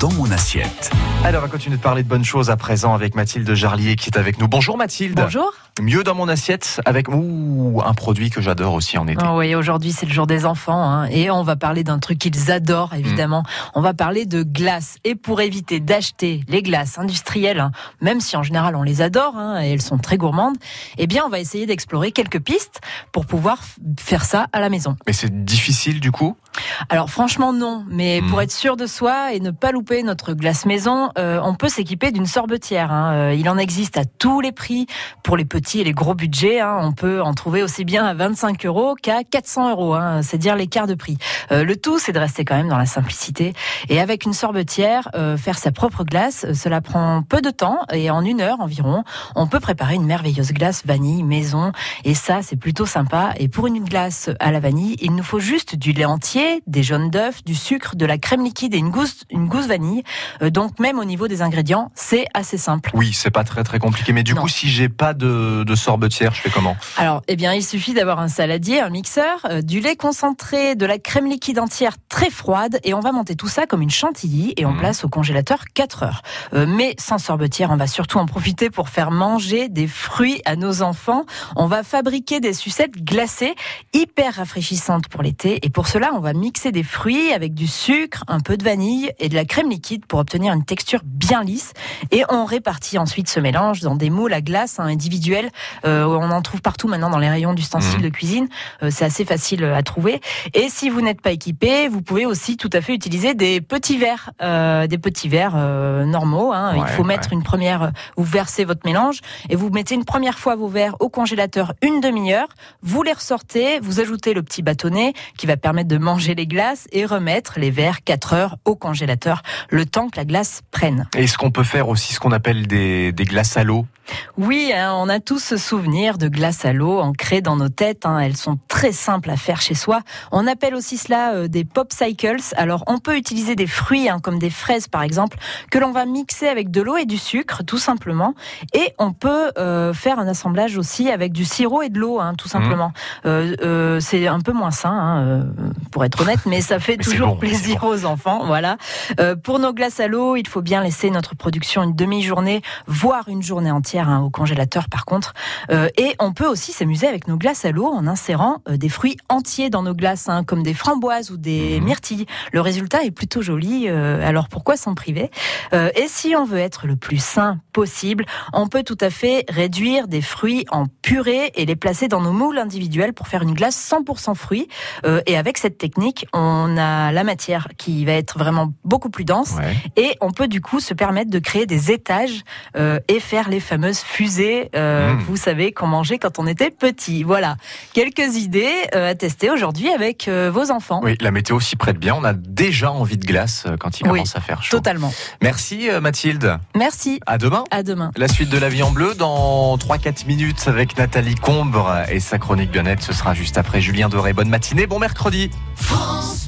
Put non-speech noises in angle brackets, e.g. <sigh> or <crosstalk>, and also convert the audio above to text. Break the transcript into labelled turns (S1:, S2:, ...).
S1: dans mon assiette.
S2: Alors, on va continuer de parler de bonnes choses à présent avec Mathilde Jarlier qui est avec nous. Bonjour Mathilde.
S3: Bonjour.
S2: Mieux dans mon assiette avec ouh, un produit que j'adore aussi en été.
S3: Oh oui, aujourd'hui c'est le jour des enfants hein, et on va parler d'un truc qu'ils adorent évidemment.
S2: Mm.
S3: On va parler de glace et pour éviter d'acheter les glaces industrielles, hein, même si en général on les adore hein, et elles sont très gourmandes, eh bien on va essayer d'explorer quelques pistes pour pouvoir faire ça à la maison.
S2: Mais c'est difficile du coup?
S3: Alors franchement non, mais
S2: Mm.
S3: pour être sûr de soi et ne pas louper notre glace maison, euh, on peut s'équiper d'une sorbetière. hein. Euh, Il en existe à tous les prix pour les petits et les gros budgets. hein. On peut en trouver aussi bien à 25 euros qu'à 400 euros. hein. C'est dire l'écart de prix. Euh, le tout, c'est de rester quand même dans la simplicité et avec une sorbetière, faire sa propre glace. Cela prend peu de temps et en une heure environ, on peut préparer une merveilleuse glace vanille maison. Et ça, c'est plutôt sympa. Et pour une glace à la vanille, il nous faut juste du lait entier, des jaunes d'œufs, du sucre, de la crème liquide et une gousse, une gousse vanille. Euh, donc même au niveau des ingrédients, c'est assez simple.
S2: Oui, c'est pas très très compliqué. Mais du
S3: Non.
S2: coup, si j'ai pas de, de sorbetière, je fais comment?
S3: Alors, eh bien, il suffit d'avoir un saladier, un mixeur, euh, du lait concentré, de la crème liquide entière très froide, et on va monter tout ça comme une chantilly et on
S2: Mhm.
S3: place au congélateur 4 heures. Euh, mais sans sorbetière, on va surtout en profiter pour faire manger des fruits à nos enfants. On va fabriquer des sucettes glacées, hyper rafraîchissantes pour l'été, et pour cela, on va mixer des fruits avec du sucre, un peu de vanille et de la crème liquide pour obtenir une texture bien lisse. Et on répartit ensuite ce mélange dans des moules à glace hein, individuels euh, on en trouve partout maintenant dans les rayons d'ustensiles
S2: Mhm.
S3: de cuisine. Euh, c'est assez facile à trouver. Et si vous n'êtes pas équipé, vous pouvez aussi tout à fait utiliser des petits verres, euh, des petits verres euh, normaux. hein.
S2: Ouais,
S3: Il faut mettre une première, vous versez votre mélange et vous mettez une première fois vos verres au congélateur une demi-heure. Vous les ressortez, vous ajoutez le petit bâtonnet qui va permettre de manger les glaces et remettre les verres 4 heures au congélateur, le temps que la glace prenne.
S2: Est-ce qu'on peut faire aussi ce qu'on appelle des, des glaces à l'eau
S3: Oui, hein, on a tous ce souvenir de glace à l'eau ancrées dans nos têtes. hein. Elles sont très simples à faire chez soi. On appelle aussi cela euh, des pop cycles. Alors, on peut utiliser des fruits, hein, comme des fraises par exemple, que l'on va mixer avec de l'eau et du sucre, tout simplement. Et on peut euh, faire un assemblage aussi avec du sirop et de l'eau, tout simplement. Euh, euh, c'est un peu moins sain, pour être honnête, mais ça fait <laughs>
S2: Mais
S3: toujours
S2: bon,
S3: plaisir aux enfants. Voilà. Pour nos glaces à l'eau, il faut bien laisser notre production une demi-journée, voire une journée entière hein, au congélateur par contre. Euh, et on peut aussi s'amuser avec nos glaces à l'eau en insérant euh, des fruits entiers dans nos glaces, hein, comme des framboises ou des
S2: Mhm.
S3: myrtilles. Le résultat est plutôt joli, euh, alors pourquoi s'en priver? Et si on veut être le plus sain possible, on peut tout à fait réduire des fruits en purée et les placer dans nos moules individuels pour faire une glace 100% fruits. Et avec cette technique, on a la matière qui va être vraiment beaucoup plus dense
S2: Ouais.
S3: et on peut du coup se permettre de créer des étages euh, et faire les fameuses fusées, euh,
S2: Mm.
S3: vous savez, qu'on mangeait quand on était petit. Voilà, quelques idées euh, à tester aujourd'hui avec vos enfants.
S2: Oui, la météo s'y prête bien. On a déjà envie de glace quand il
S3: Oui,
S2: commence à faire chaud.
S3: Totalement.
S2: Merci Mathilde.
S3: Merci.
S2: À demain.
S3: À demain.
S2: La suite de la vie en bleu dans 3-4 minutes avec Nathalie Combre et sa chronique bien-être. Ce sera juste après Julien Doré. Bonne matinée, bon mercredi.